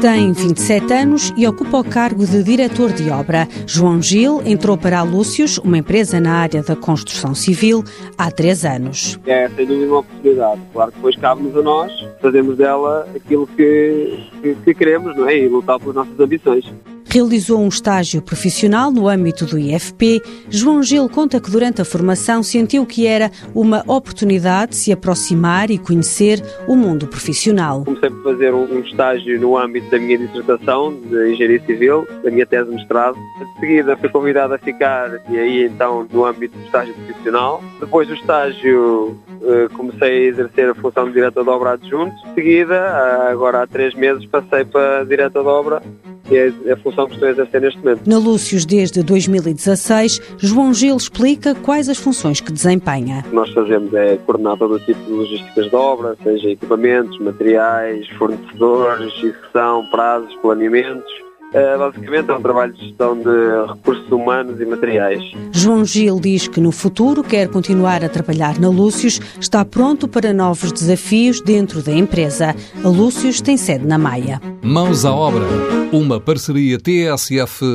Tem 27 anos e ocupa o cargo de diretor de obra. João Gil entrou para a Lúcius, uma empresa na área da construção civil, há três anos. É, sem dúvida, uma oportunidade. Claro que depois cabe-nos a nós fazermos dela aquilo que, que, que queremos não é? e lutar pelas nossas ambições. Realizou um estágio profissional no âmbito do IFP. João Gil conta que durante a formação sentiu que era uma oportunidade de se aproximar e conhecer o mundo profissional. Comecei por fazer um estágio no âmbito da minha dissertação de Engenharia Civil, da minha tese de mestrado. De seguida fui convidado a ficar e aí então no âmbito do estágio profissional. Depois do estágio eh, comecei a exercer a função de diretor de obra adjunto. De seguida, agora há três meses, passei para diretor de obra que é a função que estou a exercer neste momento. Na Lúcius, desde 2016, João Gil explica quais as funções que desempenha. O que nós fazemos é coordenar todo o tipo de logísticas de obra, seja equipamentos, materiais, fornecedores, execução, prazos, planeamentos Uh, basicamente é um trabalho de gestão de recursos humanos e materiais. João Gil diz que no futuro quer continuar a trabalhar na Lúcius, está pronto para novos desafios dentro da empresa. A Lúcius tem sede na Maia. Mãos à obra, uma parceria TSF-IEFP.